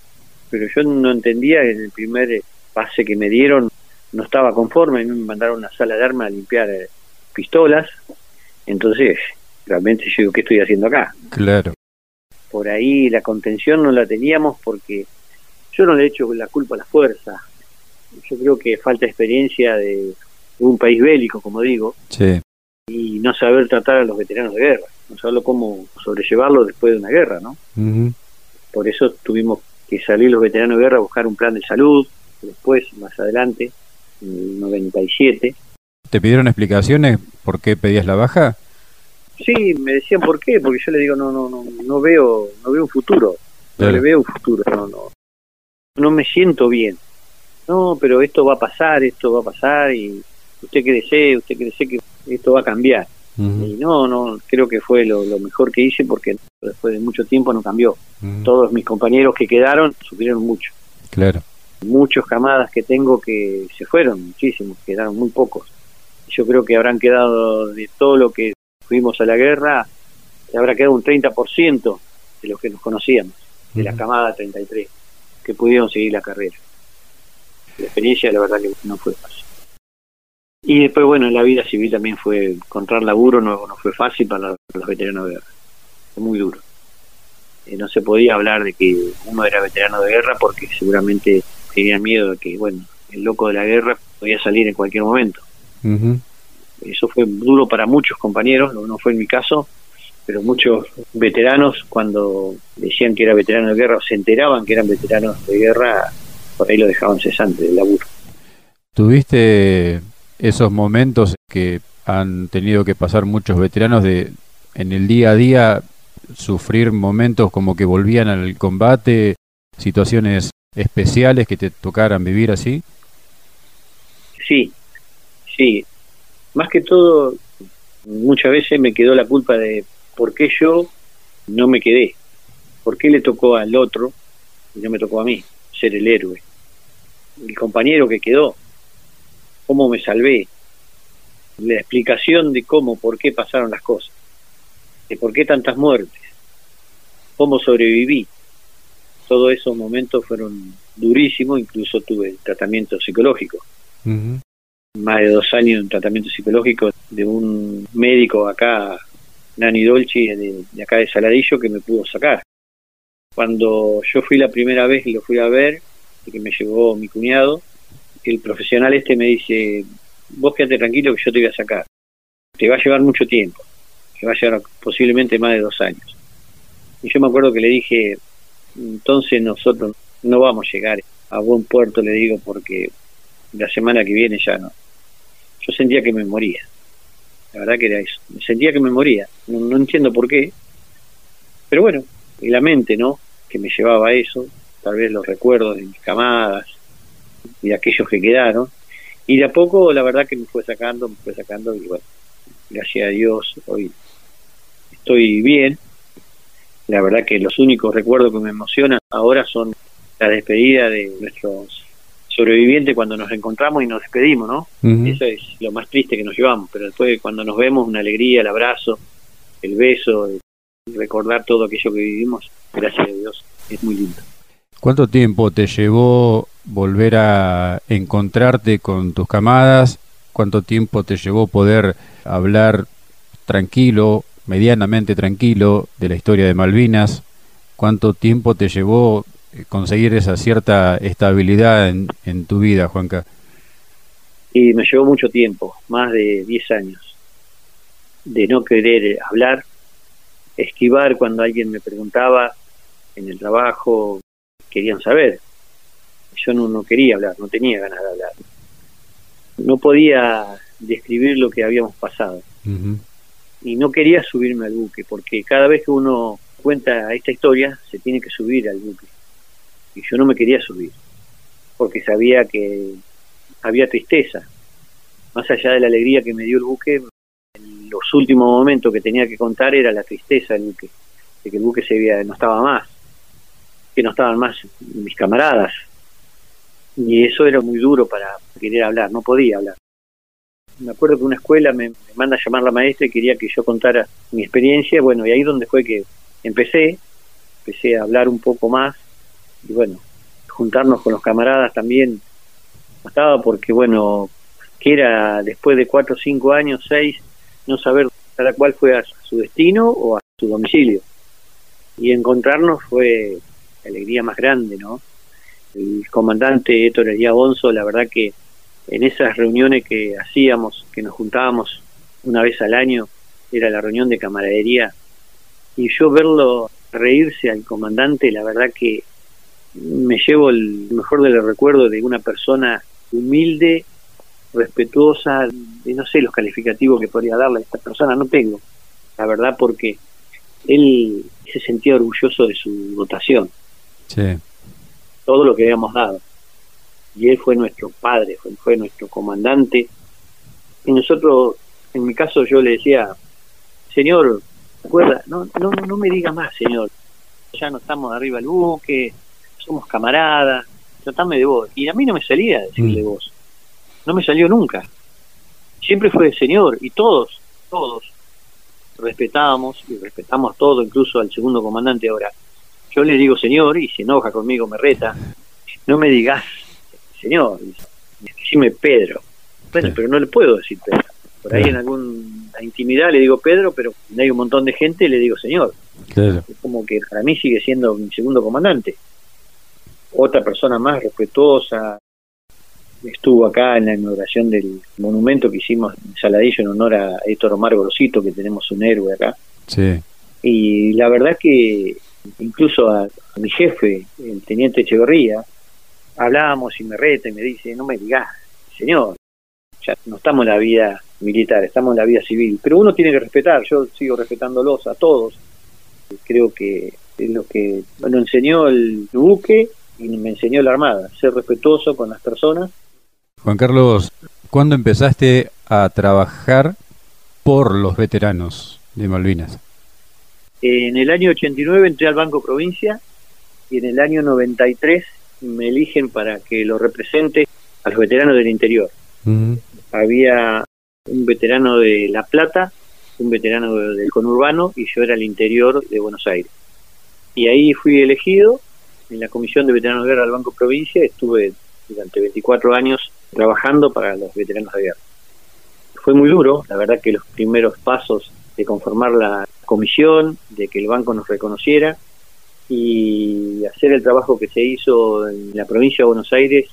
pero yo no entendía en el primer pase que me dieron no estaba conforme, me mandaron a una sala de armas a limpiar eh, pistolas, entonces realmente yo digo, ¿qué estoy haciendo acá? Claro. Por ahí la contención no la teníamos porque yo no le he hecho la culpa a la fuerza, yo creo que falta experiencia de un país bélico, como digo, sí. y no saber tratar a los veteranos de guerra, no saber cómo sobrellevarlo después de una guerra, ¿no? Por eso tuvimos que salir los veteranos de guerra a buscar un plan de salud, después, más adelante, en el 97. ¿Te pidieron explicaciones por qué pedías la baja? Sí, me decían por qué, porque yo le digo, no, no, no, no veo, no veo un futuro, no le veo un futuro, no, no, no me siento bien. No, pero esto va a pasar, esto va a pasar y usted cree, usted cree que esto va a cambiar. Y no, no, creo que fue lo, mejor que hice porque después de mucho tiempo no cambió. Todos mis compañeros que quedaron sufrieron mucho. Claro. Muchos camadas que tengo que se fueron, muchísimos, quedaron muy pocos. Yo creo que habrán quedado de todo lo que fuimos a la guerra, habrá quedado un 30% de los que nos conocíamos, de la camada 33, que pudieron seguir la carrera. La experiencia, la verdad, que no fue fácil. Y después, bueno, en la vida civil también fue encontrar laburo, no, no fue fácil para los veteranos de guerra. Fue muy duro. Eh, no se podía hablar de que uno era veterano de guerra porque seguramente tenían miedo de que, bueno, el loco de la guerra podía salir en cualquier momento. Eso fue duro para muchos compañeros, no, no fue en mi caso, pero muchos veteranos cuando decían que era veterano de guerra o se enteraban que eran veteranos de guerra, por ahí lo dejaban cesante del laburo. ¿Tuviste esos momentos que han tenido que pasar muchos veteranos de en el día a día sufrir momentos como que volvían al combate, situaciones especiales que te tocaran vivir así? Sí, sí. Más que todo, muchas veces me quedó la culpa de por qué yo no me quedé, por qué le tocó al otro y no me tocó a mí ser el héroe. El compañero que quedó, cómo me salvé, la explicación de cómo, por qué pasaron las cosas, de por qué tantas muertes, cómo sobreviví. Todos esos momentos fueron durísimos, incluso tuve tratamiento psicológico. Más de dos años en tratamiento psicológico de un médico acá, Nani Dolci, de, acá de Saladillo, que me pudo sacar. Cuando yo fui la primera vez y lo fui a ver, que me llevó mi cuñado, el profesional este me dice, vos quédate tranquilo que yo te voy a sacar. Te va a llevar mucho tiempo, te va a llevar posiblemente más de dos años. Y yo me acuerdo que le dije, entonces nosotros no vamos a llegar a buen puerto, le digo, porque la semana que viene ya no. Yo sentía que me moría. La verdad que era eso. Sentía que me moría. No, no entiendo por qué. Pero bueno, y la mente, ¿no? Que me llevaba a eso. Tal vez los recuerdos de mis camadas, y de aquellos que quedaron. Y de a poco, la verdad que me fue sacando, me fue sacando, y bueno, gracias a Dios, hoy estoy bien. La verdad que los únicos recuerdos que me emocionan ahora son la despedida de nuestros sobrevivientes cuando nos encontramos y nos despedimos, ¿no? Eso es lo más triste que nos llevamos, pero después cuando nos vemos, una alegría, el abrazo, el beso, recordar todo aquello que vivimos, gracias a Dios, es muy lindo. ¿Cuánto tiempo te llevó volver a encontrarte con tus camadas? ¿Cuánto tiempo te llevó poder hablar tranquilo, medianamente tranquilo, de la historia de Malvinas? ¿Cuánto tiempo te llevó conseguir esa cierta estabilidad en, en tu vida, Juanca? Y me llevó mucho tiempo, más de 10 años, de no querer hablar, esquivar cuando alguien me preguntaba en el trabajo, querían saber. Yo no, no quería hablar, no tenía ganas de hablar. No podía describir lo que habíamos pasado. Y no quería subirme al buque, porque cada vez que uno cuenta esta historia, se tiene que subir al buque. Y yo no me quería subir, porque sabía que había tristeza. Más allá de la alegría que me dio el buque, en los últimos momentos que tenía que contar era la tristeza del buque, de que el buque se había, no estaba más, que no estaban más mis camaradas. Y eso era muy duro para querer hablar, no podía hablar. Me acuerdo que una escuela me, manda a llamar la maestra y quería que yo contara mi experiencia, bueno, y ahí donde fue que empecé, empecé a hablar un poco más, y bueno, juntarnos con los camaradas también estaba porque, bueno, que era después de cuatro, cinco años, seis, no saber cada cuál fue a su destino o a su domicilio. Y encontrarnos fue la alegría más grande, ¿no? El comandante Héctor Elías Bonzo, la verdad que en esas reuniones que hacíamos, que nos juntábamos una vez al año, era la reunión de camaradería, y yo verlo reírse al comandante, la verdad que me llevo el mejor de los recuerdos de una persona humilde, respetuosa, y no sé los calificativos que podría darle a esta persona, no tengo, la verdad, porque él se sentía orgulloso de su dotación. Todo lo que habíamos dado. Y él fue nuestro padre, fue, nuestro comandante. Y nosotros, en mi caso, yo le decía, Señor, acuerda, no, no, no me diga más, Señor. Ya no estamos arriba del buque, somos camaradas, tratame de vos. Y a mí no me salía decirle mm. vos. No me salió nunca. Siempre fue el Señor. Y todos, todos respetábamos y respetamos todo, incluso al segundo comandante ahora. Yo le digo señor y se enoja conmigo, me reta. No me digas señor, decime Pedro. Bueno, pero no le puedo decir Pedro. Por ahí en alguna intimidad le digo Pedro, pero hay un montón de gente le digo señor. Es como que para mí sigue siendo mi segundo comandante. Otra persona más respetuosa, estuvo acá en la inauguración del monumento que hicimos en Saladillo en honor a Héctor Omar Gorosito, que tenemos un héroe acá. Sí. Y la verdad que incluso a, mi jefe, el teniente Echeverría, hablábamos y me reta y me dice, no me digas, señor, ya no estamos en la vida militar, estamos en la vida civil, pero uno tiene que respetar, yo sigo respetándolos a todos, creo que es lo que me enseñó el buque y me enseñó la Armada, ser respetuoso con las personas. Juan Carlos, ¿cuándo empezaste a trabajar por los veteranos de Malvinas? En el año 89 entré al Banco Provincia y en el año 93 me eligen para que lo represente a los veteranos del interior. Había un veterano de La Plata, un veterano del conurbano y yo era el interior de Buenos Aires. Y ahí fui elegido en la Comisión de Veteranos de Guerra del Banco Provincia, estuve durante 24 años trabajando para los veteranos de guerra. Fue muy duro, la verdad que los primeros pasos de conformar la comisión, de que el banco nos reconociera y hacer el trabajo que se hizo en la provincia de Buenos Aires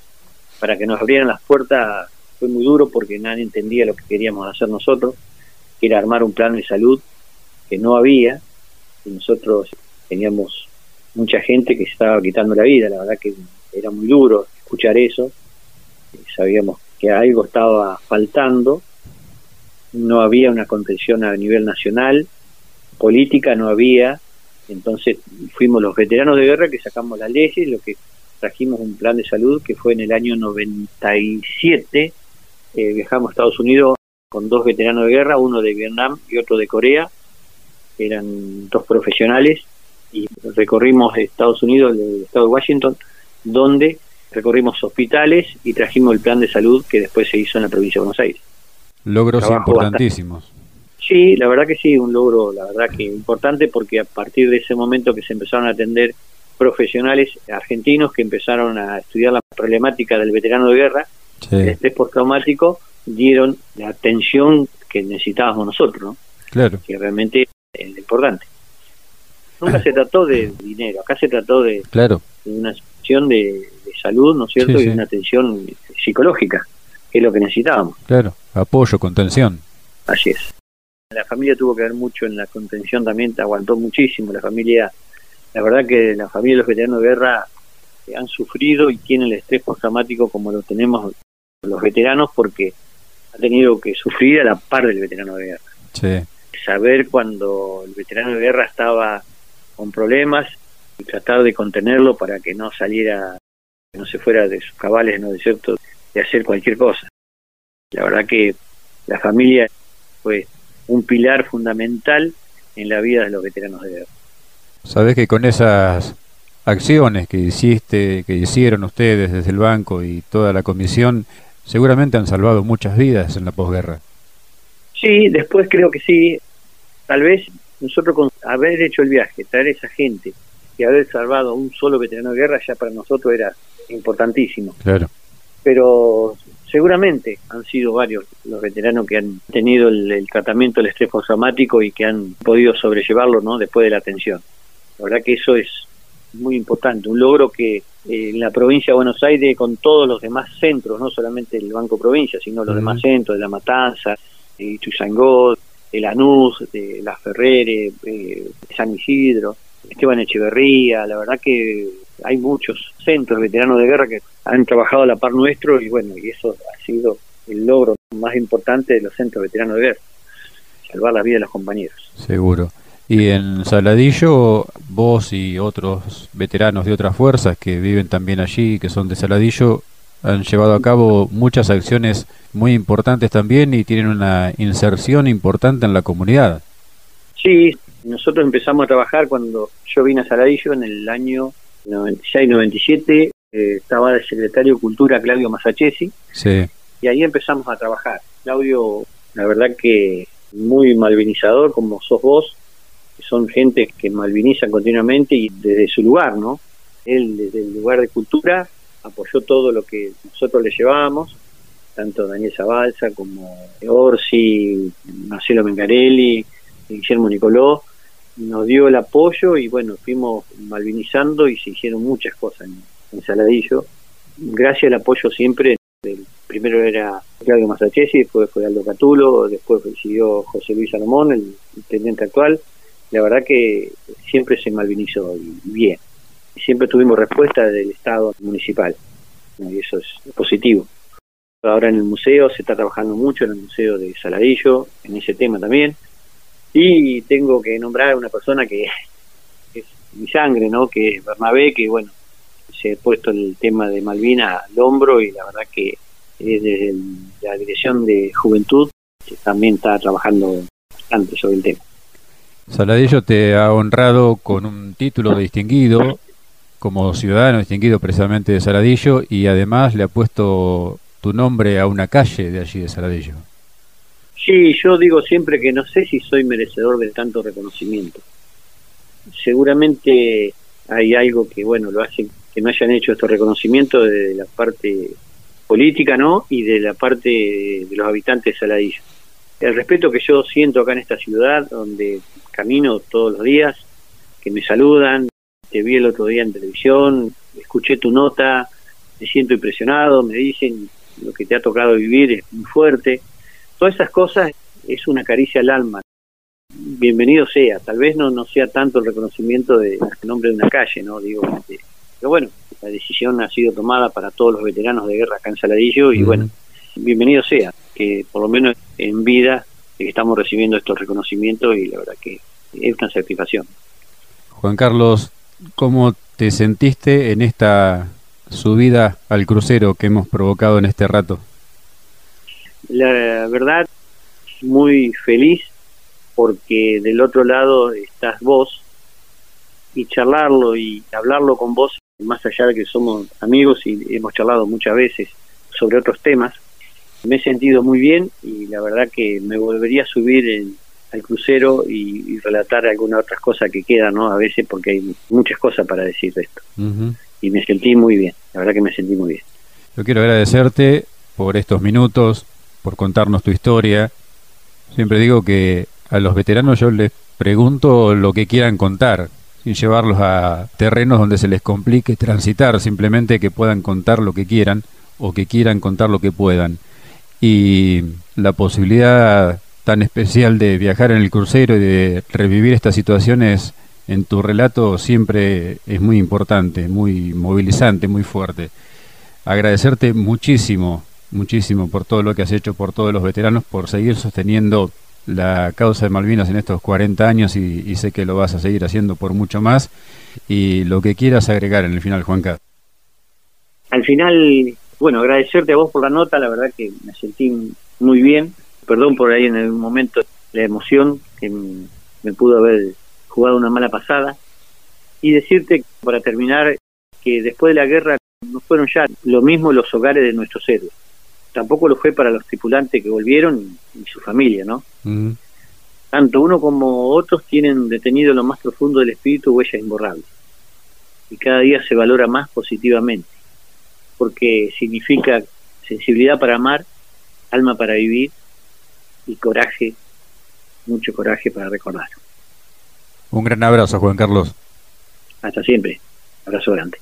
para que nos abrieran las puertas fue muy duro porque nadie entendía lo que queríamos hacer nosotros, que era armar un plan de salud que no había y nosotros teníamos mucha gente que se estaba quitando la vida, la verdad que era muy duro escuchar eso, sabíamos que algo estaba faltando no había una contención a nivel nacional, política no había, entonces fuimos los veteranos de guerra que sacamos las leyes, lo que trajimos un plan de salud que fue en el año 97, eh, viajamos a Estados Unidos con dos veteranos de guerra, uno de Vietnam y otro de Corea, eran dos profesionales, y recorrimos Estados Unidos, el estado de Washington, donde recorrimos hospitales y trajimos el plan de salud que después se hizo en la provincia de Buenos Aires. Logros importantísimos. Sí, la verdad que sí, un logro, la verdad que importante porque a partir de ese momento que se empezaron a atender profesionales argentinos que empezaron a estudiar la problemática del veterano de guerra, el estrés postraumático, dieron la atención que necesitábamos nosotros, ¿no? Claro. Que realmente es importante. Nunca se trató de dinero, acá se trató de, claro. una situación de, salud, ¿no es cierto? y una atención psicológica, que es lo que necesitábamos. Claro, apoyo, contención. Así es. La familia tuvo que ver mucho en la contención también, aguantó muchísimo. La familia, la verdad que la familia de los veteranos de guerra han sufrido y tienen el estrés postraumático como lo tenemos los veteranos porque ha tenido que sufrir a la par del veterano de guerra. Sí. Saber cuando el veterano de guerra estaba con problemas y tratar de contenerlo para que no saliera, que no se fuera de sus cabales, ¿no es cierto?, de hacer cualquier cosa. La verdad que la familia fue un pilar fundamental en la vida de los veteranos de guerra. Sabes que con esas acciones que hiciste, que hicieron ustedes desde el banco y toda la comisión, seguramente han salvado muchas vidas en la posguerra. Sí, después creo que sí. Tal vez nosotros con haber hecho el viaje, traer esa gente y haber salvado a un solo veterano de guerra ya para nosotros era importantísimo. Claro. Pero seguramente han sido varios los veteranos que han tenido el, tratamiento del estrés postraumático y que han podido sobrellevarlo ¿no? después de la atención. La verdad que eso es muy importante, un logro que eh, en la provincia de Buenos Aires, con todos los demás centros, no solamente el Banco Provincia, sino los demás centros de La Matanza, Ituzaingó, de Lanús, de La Ferrere, San Isidro, Esteban Echeverría, la verdad que hay muchos centros veteranos de guerra que han trabajado a la par nuestro y bueno, y eso ha sido el logro más importante de los centros veteranos de guerra, salvar la vida de los compañeros. Seguro. Y en Saladillo, vos y otros veteranos de otras fuerzas que viven también allí, que son de Saladillo, han llevado a cabo muchas acciones muy importantes también y tienen una inserción importante en la comunidad. Sí, nosotros empezamos a trabajar cuando yo vine a Saladillo en el año 96-97, eh, estaba de secretario de Cultura Claudio Masachesi, sí. y ahí empezamos a trabajar. Claudio, la verdad que muy malvinizador como sos vos, son gente que malvinizan continuamente y desde su lugar, ¿no? Él desde el lugar de cultura apoyó todo lo que nosotros le llevábamos, tanto Daniel Zabalza como Orsi, Marcelo Mengarelli, Guillermo Nicoló, nos dio el apoyo y bueno, fuimos malvinizando y se hicieron muchas cosas en, Saladillo. Gracias al apoyo siempre, primero era Claudio Masachesi, después fue Aldo Catulo, después siguió José Luis Salomón, el intendente actual, la verdad que siempre se malvinizó bien. Siempre tuvimos respuesta del Estado municipal y eso es positivo. Ahora en el museo se está trabajando mucho en el museo de Saladillo, en ese tema también. Y tengo que nombrar a una persona que es mi sangre, ¿no? Que es Bernabé, que bueno, se ha puesto el tema de Malvina al hombro y la verdad que desde la Dirección de Juventud también está trabajando bastante sobre el tema. Saladillo te ha honrado con un título distinguido como ciudadano distinguido precisamente de Saladillo y además le ha puesto tu nombre a una calle de allí de Saladillo. Sí, yo digo siempre que no sé si soy merecedor de tanto reconocimiento. Seguramente hay algo que, bueno, lo hace que me hayan hecho estos reconocimientos de la parte política, ¿no? Y de la parte de los habitantes de Saladillo. El respeto que yo siento acá en esta ciudad, donde camino todos los días, que me saludan, te vi el otro día en televisión, escuché tu nota, me siento impresionado, me dicen lo que te ha tocado vivir es muy fuerte. Todas esas cosas es una caricia al alma. Bienvenido sea, tal vez no, no sea tanto el reconocimiento del nombre de una calle, ¿no? Digo, este, pero bueno, la decisión ha sido tomada para todos los veteranos de guerra acá en Saladillo y bueno, bienvenido sea, que por lo menos en vida estamos recibiendo estos reconocimientos y la verdad que es una satisfacción. Juan Carlos, ¿cómo te sentiste en esta subida al crucero que hemos provocado en este rato? La verdad, muy feliz porque del otro lado estás vos y charlarlo y hablarlo con vos más allá de que somos amigos y hemos charlado muchas veces sobre otros temas, me he sentido muy bien y la verdad que me volvería a subir al crucero y, relatar algunas otras cosas que quedan, ¿no? A veces porque hay muchas cosas para decir de esto. Y me sentí muy bien, la verdad que me sentí muy bien. Yo quiero agradecerte por estos minutos, por contarnos tu historia. Siempre digo que a los veteranos yo les pregunto lo que quieran contar, sin llevarlos a terrenos donde se les complique transitar, simplemente que puedan contar lo que quieran o que quieran contar lo que puedan. Y la posibilidad tan especial de viajar en el crucero y de revivir estas situaciones en tu relato siempre es muy importante, muy movilizante, muy fuerte. Agradecerte muchísimo, muchísimo por todo lo que has hecho, por todos los veteranos, por seguir sosteniendo la causa de Malvinas en estos 40 años y, sé que lo vas a seguir haciendo por mucho más. Y lo que quieras agregar en el final, Juanca. Al final, bueno, agradecerte a vos por la nota, la verdad que me sentí muy bien. Perdón por ahí en el momento la emoción que me pudo haber jugado una mala pasada. Y decirte, para terminar, que después de la guerra no fueron ya lo mismo los hogares de nuestros héroes tampoco lo fue para los tripulantes que volvieron y, su familia, ¿no? Tanto uno como otros tienen detenido lo más profundo del espíritu huellas imborrables. Y cada día se valora más positivamente, porque significa sensibilidad para amar, alma para vivir y coraje, mucho coraje para recordar. Un gran abrazo, Juan Carlos. Hasta siempre. Abrazo grande.